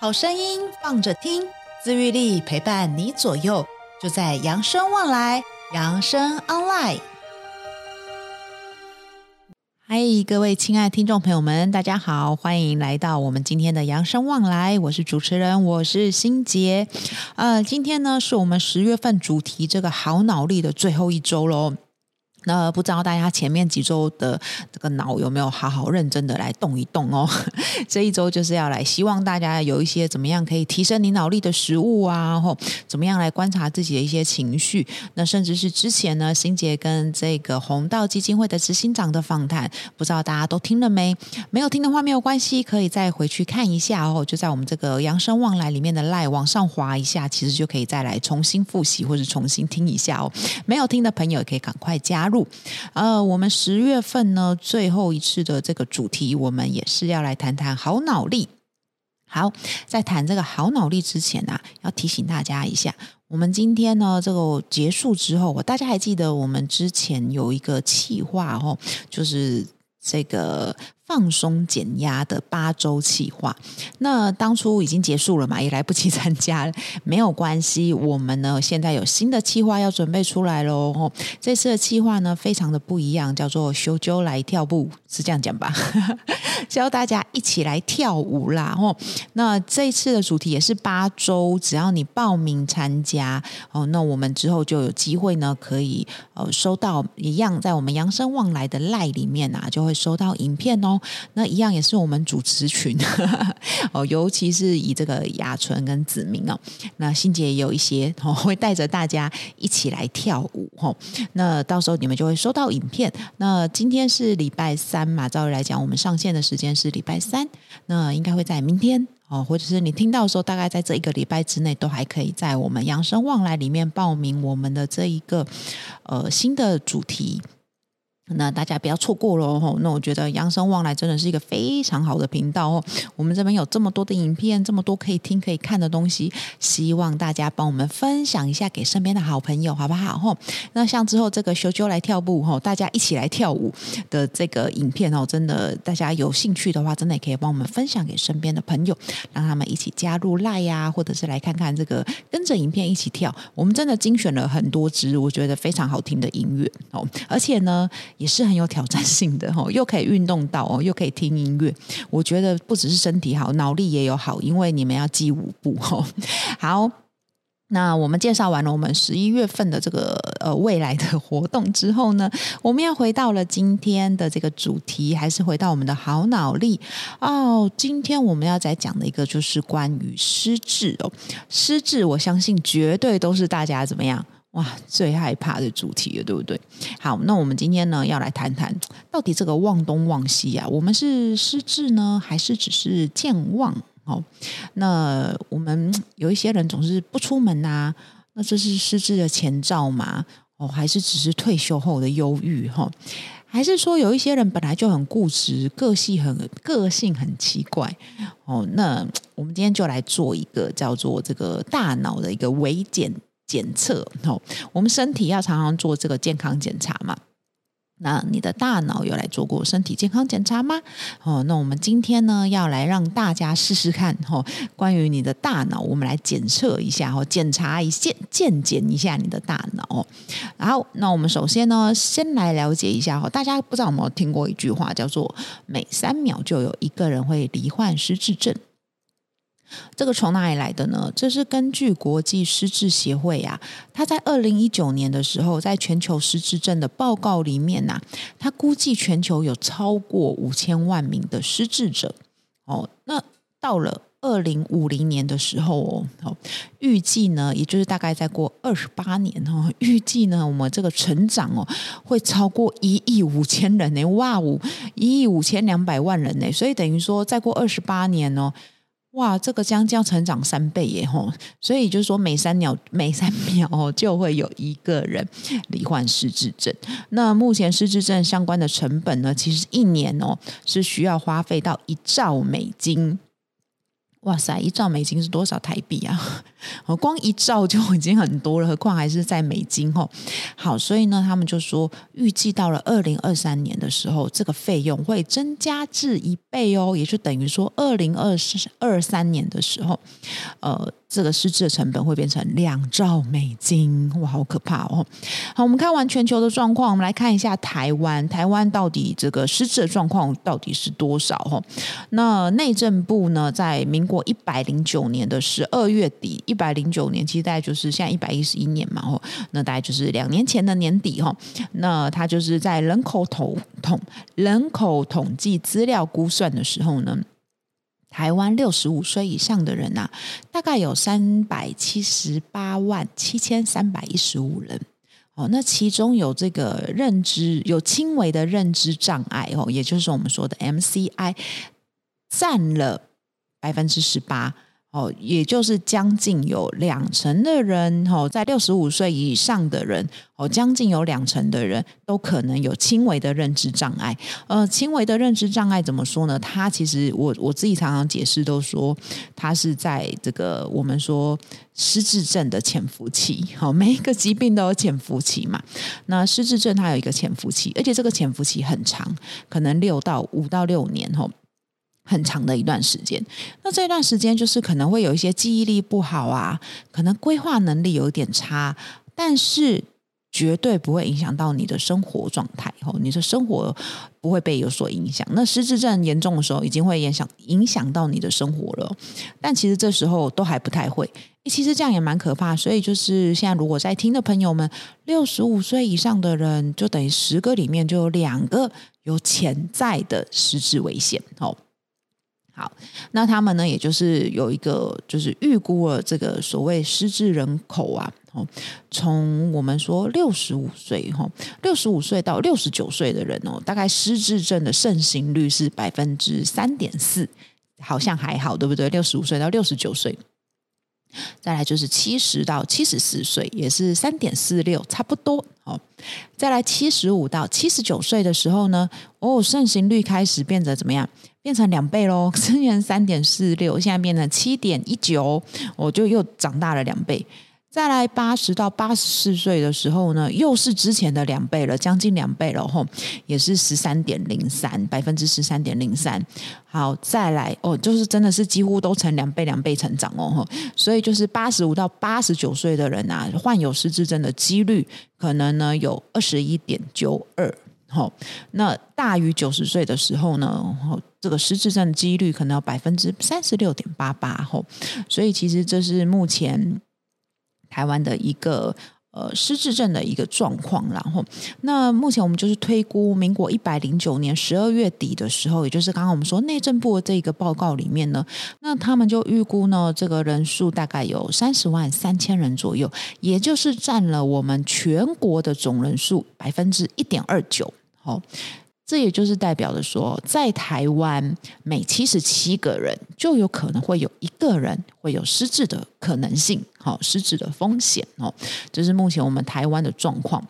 好声音放着听，自愈力陪伴你左右，就在扬生旺来，扬生 online。嗨，各位亲爱的听众朋友们，大家好，欢迎来到我们今天的扬生旺来，我是主持人，我是欣洁。呃，今天呢是我们十月份主题这个好脑力的最后一周喽。那不知道大家前面几周的这个脑有没有好好认真的来动一动哦？这一周就是要来希望大家有一些怎么样可以提升你脑力的食物啊，或怎么样来观察自己的一些情绪。那甚至是之前呢，欣杰跟这个红道基金会的执行长的访谈，不知道大家都听了没？没有听的话没有关系，可以再回去看一下哦。就在我们这个扬生旺来里面的 LINE 往上滑一下，其实就可以再来重新复习或者重新听一下哦。没有听的朋友可以赶快加入。呃，我们十月份呢，最后一次的这个主题，我们也是要来谈谈好脑力。好，在谈这个好脑力之前啊，要提醒大家一下，我们今天呢，这个结束之后，我大家还记得我们之前有一个企划哦，就是这个。放松减压的八周计划，那当初已经结束了嘛，也来不及参加，没有关系。我们呢，现在有新的计划要准备出来喽。这次的计划呢，非常的不一样，叫做“修揪来跳步”，是这样讲吧？教大家一起来跳舞啦！哦，那这次的主题也是八周，只要你报名参加哦，那我们之后就有机会呢，可以呃收到一样，在我们扬生旺来的赖里面啊，就会收到影片哦。那一样也是我们主持群 哦，尤其是以这个雅纯跟子明哦，那欣姐也有一些哦，会带着大家一起来跳舞哦。那到时候你们就会收到影片。那今天是礼拜三嘛，照理来讲，我们上线的时间是礼拜三，那应该会在明天哦，或者是你听到的时候，大概在这一个礼拜之内，都还可以在我们扬生旺来里面报名我们的这一个呃新的主题。那大家不要错过喽！那我觉得养生旺来真的是一个非常好的频道哦。我们这边有这么多的影片，这么多可以听可以看的东西，希望大家帮我们分享一下给身边的好朋友，好不好？吼那像之后这个修揪来跳步，大家一起来跳舞的这个影片哦，真的大家有兴趣的话，真的也可以帮我们分享给身边的朋友，让他们一起加入 LINE 呀，或者是来看看这个跟着影片一起跳。我们真的精选了很多支我觉得非常好听的音乐哦，而且呢。也是很有挑战性的哦，又可以运动到哦，又可以听音乐。我觉得不只是身体好，脑力也有好，因为你们要记舞步哦。好，那我们介绍完了我们十一月份的这个呃未来的活动之后呢，我们要回到了今天的这个主题，还是回到我们的好脑力哦。今天我们要再讲的一个就是关于失智哦，失智，我相信绝对都是大家怎么样？哇，最害怕的主题了，对不对？好，那我们今天呢，要来谈谈到底这个忘东忘西啊，我们是失智呢，还是只是健忘？哦，那我们有一些人总是不出门啊，那这是失智的前兆吗？哦，还是只是退休后的忧郁？哈，还是说有一些人本来就很固执，个性很个性很奇怪？哦，那我们今天就来做一个叫做这个大脑的一个微检。检测哦，我们身体要常常做这个健康检查嘛。那你的大脑有来做过身体健康检查吗？哦，那我们今天呢，要来让大家试试看哦，关于你的大脑，我们来检测一下哦，检查一下，健检一下你的大脑。然后，那我们首先呢，先来了解一下哦，大家不知道有没有听过一句话，叫做“每三秒就有一个人会罹患失智症”。这个从哪里来的呢？这是根据国际失智协会啊，他在二零一九年的时候，在全球失智症的报告里面呐、他估计全球有超过五千万名的失智者。哦，那到了二零五零年的时候哦，预计呢，也就是大概再过二十八年哦，预计呢，我们这个成长哦，会超过一亿五千人呢，哇哦一亿五千两百万人呢，所以等于说再过二十八年哦。哇，这个将将成长三倍耶吼！所以就是说，每三秒每三秒哦，就会有一个人罹患失智症。那目前失智症相关的成本呢，其实一年哦是需要花费到一兆美金。哇塞，一兆美金是多少台币啊？光一兆就已经很多了，何况还是在美金哦。好，所以呢，他们就说预计到了二零二三年的时候，这个费用会增加至一倍哦，也就等于说二零二二三年的时候，呃。这个失智的成本会变成两兆美金，哇，好可怕哦！好，我们看完全球的状况，我们来看一下台湾，台湾到底这个失智的状况到底是多少？哈，那内政部呢，在民一百零九年的十二月底，一百零九年，其实大概就是现在一百一十一年嘛，哦，那大概就是两年前的年底，哈，那他就是在人口统统人口统计资料估算的时候呢。台湾六十五岁以上的人呐、啊，大概有三百七十八万七千三百一十五人。哦，那其中有这个认知有轻微的认知障碍哦，也就是我们说的 MCI，占了百分之十八。哦，也就是将近有两成的人，哦，在六十五岁以上的人，哦，将近有两成的人都可能有轻微的认知障碍。呃，轻微的认知障碍怎么说呢？它其实我我自己常常解释都说，它是在这个我们说失智症的潜伏期。好，每一个疾病都有潜伏期嘛。那失智症它有一个潜伏期，而且这个潜伏期很长，可能六到五到六年，吼。很长的一段时间，那这段时间就是可能会有一些记忆力不好啊，可能规划能力有点差，但是绝对不会影响到你的生活状态哦，你的生活不会被有所影响。那失智症严重的时候，已经会影响影响到你的生活了，但其实这时候都还不太会。其实这样也蛮可怕，所以就是现在如果在听的朋友们，六十五岁以上的人，就等于十个里面就有两个有潜在的失智危险哦。好，那他们呢，也就是有一个，就是预估了这个所谓失智人口啊，哦，从我们说六十五岁哈，六十五岁到六十九岁的人哦，大概失智症的盛行率是百分之三点四，好像还好，对不对？六十五岁到六十九岁。再来就是七十到七十四岁，也是三点四六，差不多哦。再来七十五到七十九岁的时候呢，哦，盛行率开始变得怎么样？变成两倍喽，之前三点四六，现在变成七点一九，我就又长大了两倍。再来八十到八十四岁的时候呢，又是之前的两倍了，将近两倍了吼，也是十三点零三，百分之十三点零三。好，再来哦，就是真的是几乎都成两倍两倍成长哦，所以就是八十五到八十九岁的人啊，患有失智症的几率可能呢有二十一点九二，吼，那大于九十岁的时候呢，这个失智症的几率可能有百分之三十六点八八，吼，所以其实这是目前。台湾的一个呃失智症的一个状况，然后那目前我们就是推估，民国一百零九年十二月底的时候，也就是刚刚我们说内政部的这个报告里面呢，那他们就预估呢，这个人数大概有三十万三千人左右，也就是占了我们全国的总人数百分之一点二九，好。这也就是代表着说，在台湾每七十七个人就有可能会有一个人会有失智的可能性，好，失智的风险哦，这是目前我们台湾的状况。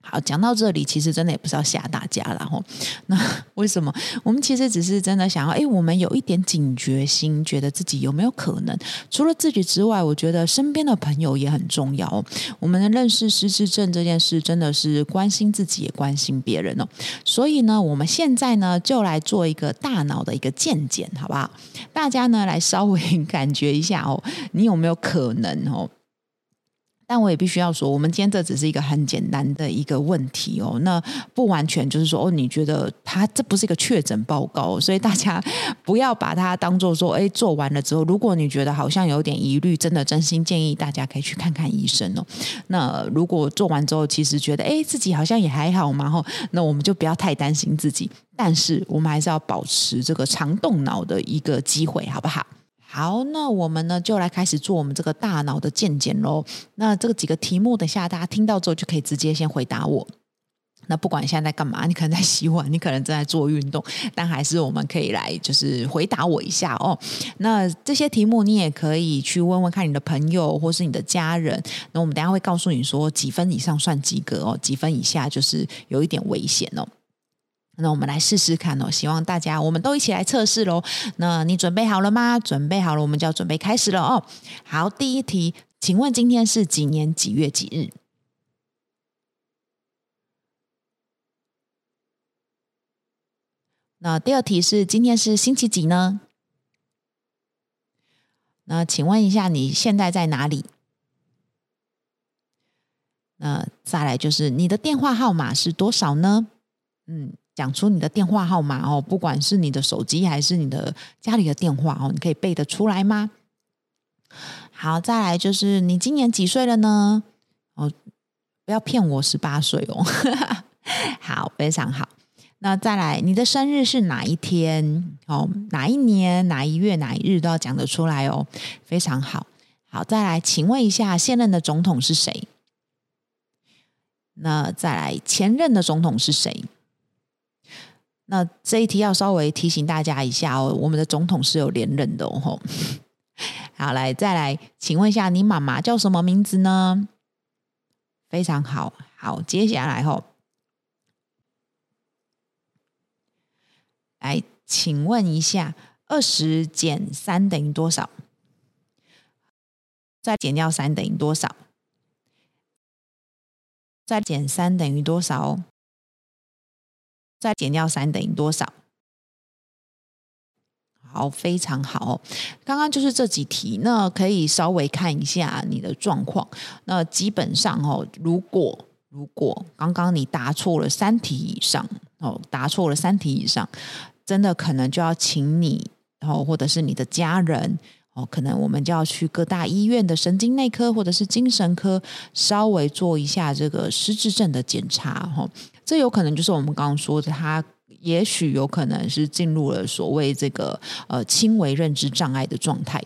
好，讲到这里，其实真的也不是要吓大家了哈。那 为什么？我们其实只是真的想要，哎，我们有一点警觉心，觉得自己有没有可能？除了自己之外，我觉得身边的朋友也很重要哦。我们认识失智症这件事，真的是关心自己，也关心别人哦。所以呢，我们现在呢，就来做一个大脑的一个健检，好不好？大家呢，来稍微 感觉一下哦，你有没有可能哦？但我也必须要说，我们今天这只是一个很简单的一个问题哦，那不完全就是说哦，你觉得他这不是一个确诊报告，所以大家 不要把它当做说，哎，做完了之后，如果你觉得好像有点疑虑，真的真心建议大家可以去看看医生哦。那如果做完之后，其实觉得哎，自己好像也还好嘛，吼，那我们就不要太担心自己，但是我们还是要保持这个常动脑的一个机会，好不好？好，那我们呢就来开始做我们这个大脑的健检喽。那这个几个题目，等下大家听到之后就可以直接先回答我。那不管现在在干嘛，你可能在洗碗，你可能正在做运动，但还是我们可以来就是回答我一下哦。那这些题目你也可以去问问看你的朋友或是你的家人。那我们等下会告诉你说几分以上算及格哦，几分以下就是有一点危险哦。那我们来试试看哦，希望大家我们都一起来测试喽。那你准备好了吗？准备好了，我们就要准备开始了哦。好，第一题，请问今天是几年几月几日？那第二题是今天是星期几呢？那请问一下，你现在在哪里？那再来就是你的电话号码是多少呢？嗯。讲出你的电话号码哦，不管是你的手机还是你的家里的电话哦，你可以背得出来吗？好，再来就是你今年几岁了呢？哦，不要骗我十八岁哦。好，非常好。那再来，你的生日是哪一天？哦，哪一年、哪一月、哪一日都要讲得出来哦。非常好。好，再来，请问一下，现任的总统是谁？那再来，前任的总统是谁？那这一题要稍微提醒大家一下哦，我们的总统是有连任的哦。好，来再来，请问一下，你妈妈叫什么名字呢？非常好，好，接下来吼，来，请问一下，二十减三等于多少？再减掉三等于多少？再减三等于多少？再减掉三等于多少？好，非常好。刚刚就是这几题，那可以稍微看一下你的状况。那基本上哦，如果如果刚刚你答错了三题以上哦，答错了三题以上，真的可能就要请你哦，或者是你的家人哦，可能我们就要去各大医院的神经内科或者是精神科，稍微做一下这个失智症的检查哦。这有可能就是我们刚刚说的，他也许有可能是进入了所谓这个呃轻微认知障碍的状态。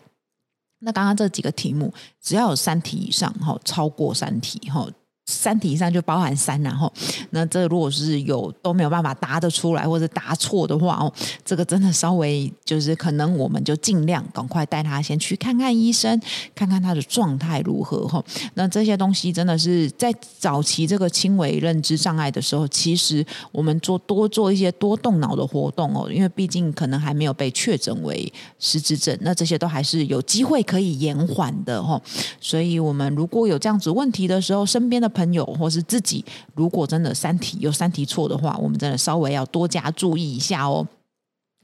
那刚刚这几个题目，只要有三题以上哈，超过三题哈。三题以上就包含三，然后那这如果是有都没有办法答得出来或者答错的话哦，这个真的稍微就是可能我们就尽量赶快带他先去看看医生，看看他的状态如何哈。那这些东西真的是在早期这个轻微认知障碍的时候，其实我们做多做一些多动脑的活动哦，因为毕竟可能还没有被确诊为失智症，那这些都还是有机会可以延缓的哈。所以我们如果有这样子问题的时候，身边的朋友或是自己，如果真的三题有三题错的话，我们真的稍微要多加注意一下哦。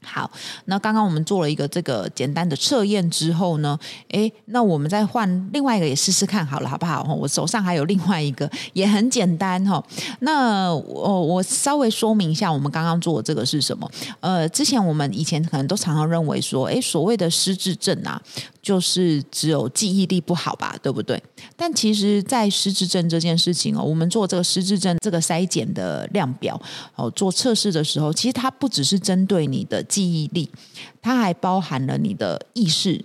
好，那刚刚我们做了一个这个简单的测验之后呢，诶，那我们再换另外一个也试试看好了，好不好？我手上还有另外一个也很简单哈。那我我稍微说明一下，我们刚刚做的这个是什么？呃，之前我们以前可能都常常认为说，诶，所谓的失智症啊，就是只有记忆力不好吧，对不对？但其实，在失智症这件事情哦，我们做这个失智症这个筛检的量表哦，做测试的时候，其实它不只是针对你的。记忆力，它还包含了你的意识、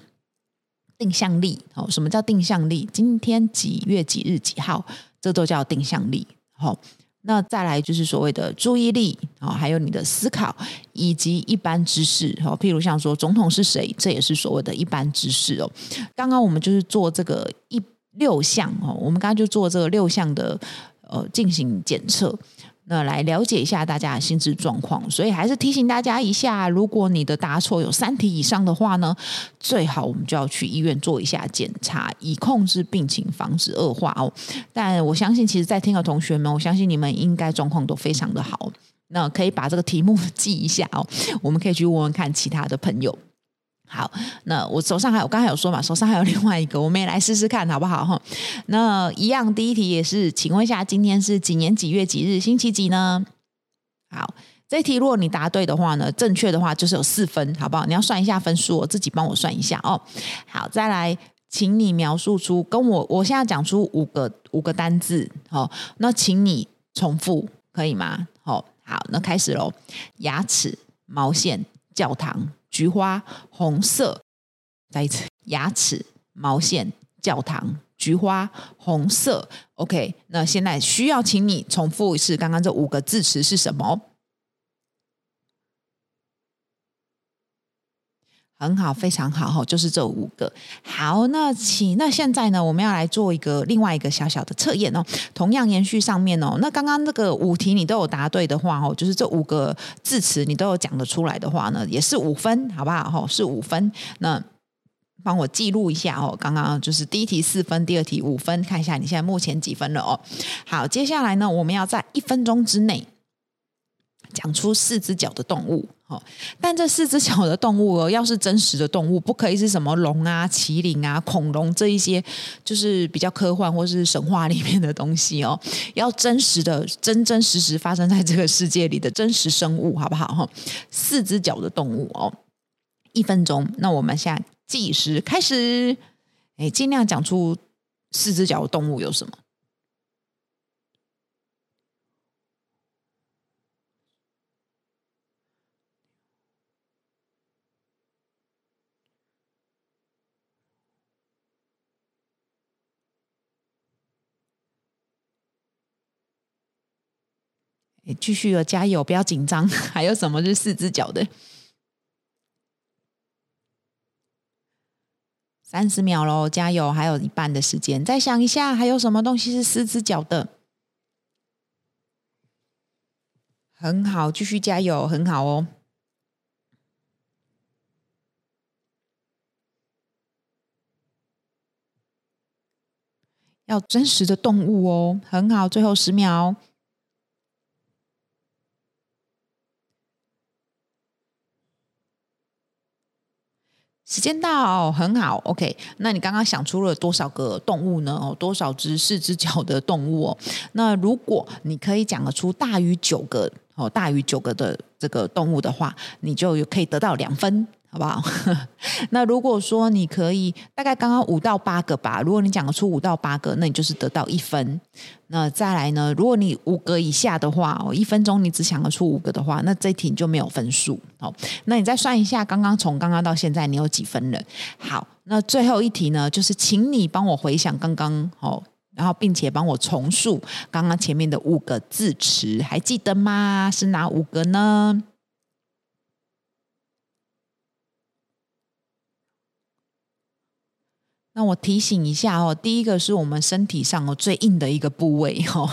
定向力。哦，什么叫定向力？今天几月几日几号，这都叫定向力。好，那再来就是所谓的注意力，哦，还有你的思考以及一般知识。哦，譬如像说总统是谁，这也是所谓的一般知识哦。刚刚我们就是做这个一六项哦，我们刚刚就做这个六项的呃进行检测。那来了解一下大家的心智状况，所以还是提醒大家一下，如果你的答错有三题以上的话呢，最好我们就要去医院做一下检查，以控制病情，防止恶化哦。但我相信，其实，在听的同学们，我相信你们应该状况都非常的好，那可以把这个题目 记一下哦，我们可以去问问看其他的朋友。好，那我手上还有，我刚才有说嘛，手上还有另外一个，我们也来试试看好不好？哈，那一样，第一题也是，请问一下，今天是几年几月几日，星期几呢？好，这题如果你答对的话呢，正确的话就是有四分，好不好？你要算一下分数，我自己帮我算一下哦。好，再来，请你描述出跟我，我现在讲出五个五个单字，好，那请你重复，可以吗？好，好，那开始喽，牙齿、毛线、教堂。菊花、红色，再一次，牙齿、毛线、教堂、菊花、红色。OK，那现在需要请你重复一次，刚刚这五个字词是什么？很好，非常好哈，就是这五个。好，那请那现在呢，我们要来做一个另外一个小小的测验哦。同样延续上面哦，那刚刚那个五题你都有答对的话哦，就是这五个字词你都有讲得出来的话呢，也是五分，好不好？哈，是五分。那帮我记录一下哦。刚刚就是第一题四分，第二题五分，看一下你现在目前几分了哦。好，接下来呢，我们要在一分钟之内。讲出四只脚的动物，哦但这四只脚的动物哦，要是真实的动物，不可以是什么龙啊、麒麟啊、恐龙这一些，就是比较科幻或是神话里面的东西哦。要真实的、真真实实发生在这个世界里的真实生物，好不好？哈，四只脚的动物哦，一分钟。那我们现在计时开始，哎，尽量讲出四只脚的动物有什么？继续有加油，不要紧张。还有什么是四只脚的？三十秒喽，加油！还有一半的时间，再想一下，还有什么东西是四只脚的？很好，继续加油，很好哦。要真实的动物哦，很好，最后十秒。时间到，很好，OK。那你刚刚想出了多少个动物呢？哦，多少只四只脚的动物哦？那如果你可以讲得出大于九个哦，大于九个的这个动物的话，你就可以得到两分。好不好？那如果说你可以大概刚刚五到八个吧，如果你讲得出五到八个，那你就是得到一分。那再来呢？如果你五个以下的话，哦，一分钟你只想得出五个的话，那这题你就没有分数。好，那你再算一下，刚刚从刚刚到现在你有几分了？好，那最后一题呢，就是请你帮我回想刚刚哦，然后并且帮我重述刚刚前面的五个字词，还记得吗？是哪五个呢？那我提醒一下哦，第一个是我们身体上哦最硬的一个部位哦，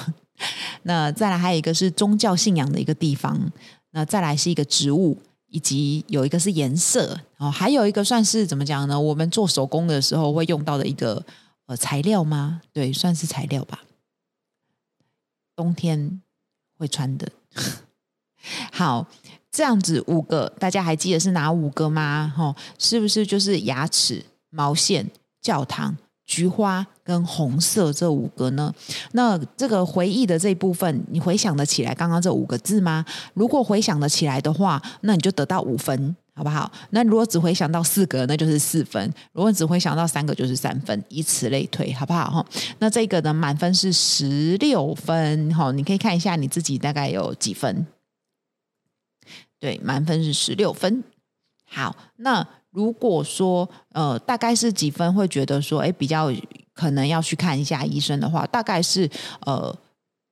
那再来还有一个是宗教信仰的一个地方，那再来是一个植物，以及有一个是颜色哦，还有一个算是怎么讲呢？我们做手工的时候会用到的一个呃材料吗？对，算是材料吧，冬天会穿的。好，这样子五个，大家还记得是哪五个吗？哦，是不是就是牙齿、毛线？教堂、菊花跟红色这五个呢？那这个回忆的这一部分，你回想得起来刚刚这五个字吗？如果回想得起来的话，那你就得到五分，好不好？那如果只回想到四个，那就是四分；如果只回想到三个，就是三分，以此类推，好不好？那这个呢，满分是十六分，哈，你可以看一下你自己大概有几分。对，满分是十六分。好，那。如果说呃，大概是几分会觉得说，哎，比较可能要去看一下医生的话，大概是呃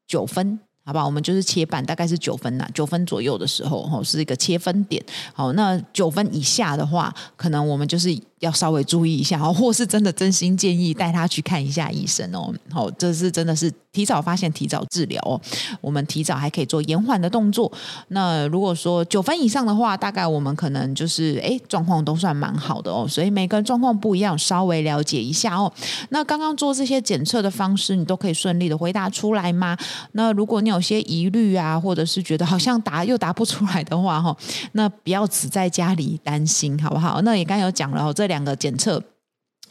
九分。好吧，我们就是切半，大概是九分呐，九分左右的时候，吼，是一个切分点。好，那九分以下的话，可能我们就是要稍微注意一下哦，或是真的真心建议带他去看一下医生哦。好，这是真的是提早发现、提早治疗哦。我们提早还可以做延缓的动作。那如果说九分以上的话，大概我们可能就是哎，状况都算蛮好的哦。所以每个人状况不一样，稍微了解一下哦。那刚刚做这些检测的方式，你都可以顺利的回答出来吗？那如果你有有些疑虑啊，或者是觉得好像答又答不出来的话，哈，那不要只在家里担心，好不好？那也刚有讲了，这两个检测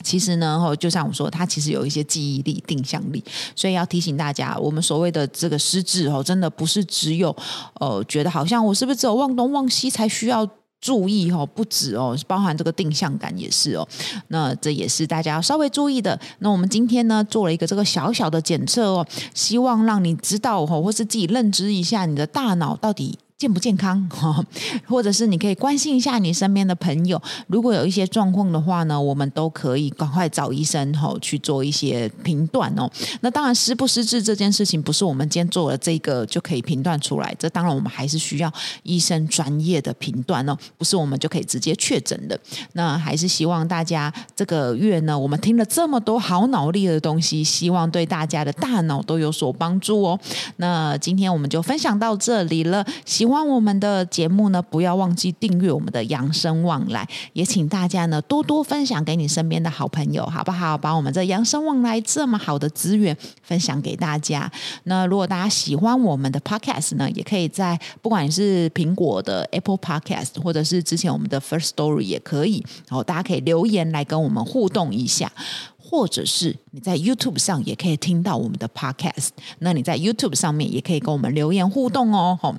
其实呢，就像我说，它其实有一些记忆力、定向力，所以要提醒大家，我们所谓的这个失智哦，真的不是只有呃，觉得好像我是不是只有忘东忘西才需要。注意哦，不止哦，包含这个定向感也是哦。那这也是大家要稍微注意的。那我们今天呢，做了一个这个小小的检测哦，希望让你知道哦，或是自己认知一下你的大脑到底健不健康，或者是你可以关心一下你身边的朋友，如果有一些状况的话呢，我们都可以赶快找医生吼去做一些评断哦。那当然失不失智这件事情，不是我们今天做了这个就可以评断出来，这当然我们还是需要医生专业的评断哦，不是我们就可以直接确诊的。那还是希望大家这个月呢，我们听了这么多好脑力的东西，希望对大家的大脑都有所帮助哦。那今天我们就分享到这里了，希欢我们的节目呢，不要忘记订阅我们的扬生旺来，也请大家呢多多分享给你身边的好朋友，好不好？把我们这扬生旺来这么好的资源分享给大家。那如果大家喜欢我们的 Podcast 呢，也可以在不管你是苹果的 Apple Podcast，或者是之前我们的 First Story 也可以，然后大家可以留言来跟我们互动一下，或者是你在 YouTube 上也可以听到我们的 Podcast，那你在 YouTube 上面也可以跟我们留言互动哦，吼。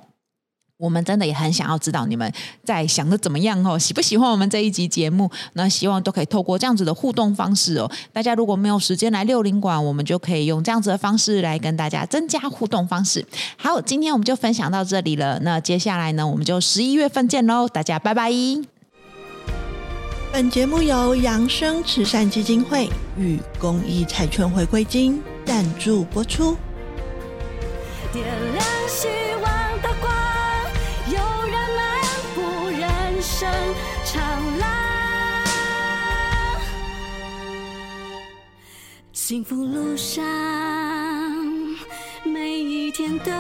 我们真的也很想要知道你们在想的怎么样哦，喜不喜欢我们这一集节目？那希望都可以透过这样子的互动方式哦。大家如果没有时间来六零馆，我们就可以用这样子的方式来跟大家增加互动方式。好，今天我们就分享到这里了。那接下来呢，我们就十一月份见喽，大家拜拜。本节目由扬生慈善基金会与公益彩券回归金赞助播出。幸福路上，每一天都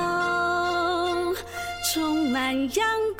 充满阳光。